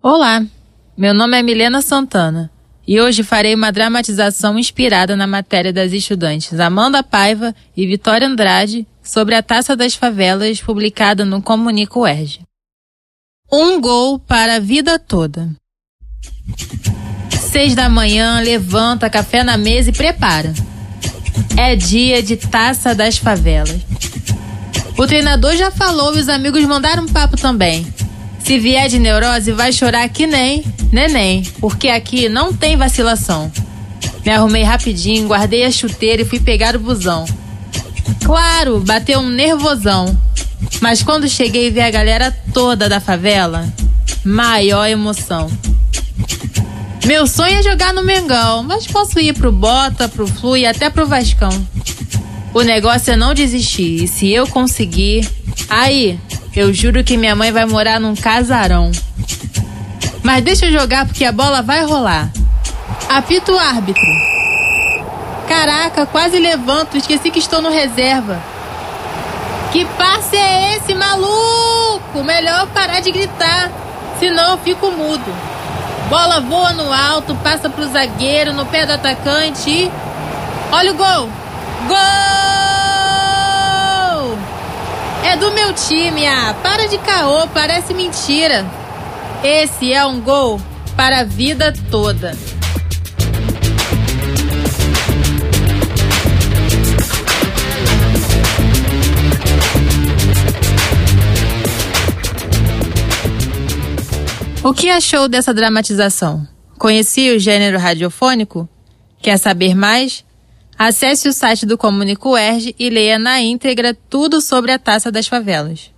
Olá, meu nome é Milena Santana e hoje farei uma dramatização inspirada na matéria das estudantes Amanda Paiva e Vitória Andrade sobre a Taça das Favelas publicada no Comunico UERJ. Um gol para a vida toda. Seis da manhã, levanta, café na mesa e prepara. É dia de Taça das Favelas. O treinador já falou e os amigos mandaram um papo também. Se vier de neurose, vai chorar que nem neném, porque aqui não tem vacilação. Me arrumei rapidinho, guardei a chuteira e fui pegar o busão. Claro, bateu um nervosão. Mas quando cheguei e vi a galera toda da favela, maior emoção. Meu sonho é jogar no Mengão, mas posso ir pro Bota, pro Flu e até pro Vascão. O negócio é não desistir, e se eu conseguir, aí, eu juro que minha mãe vai morar num casarão. Mas deixa eu jogar porque a bola vai rolar. Apito o árbitro. Caraca, quase levanto, esqueci que estou no reserva. Que passe é esse, maluco? Melhor parar de gritar, senão eu fico mudo. Bola voa no alto, passa pro zagueiro, no pé do atacante. Olha o gol! Gol! É do meu time, ah! Para de caô, parece mentira. Esse é um gol para a vida toda. O que achou dessa dramatização? Conhecia o gênero radiofônico? Quer saber mais? Acesse o site do Comunico UERJ e leia na íntegra tudo sobre a Taça das Favelas.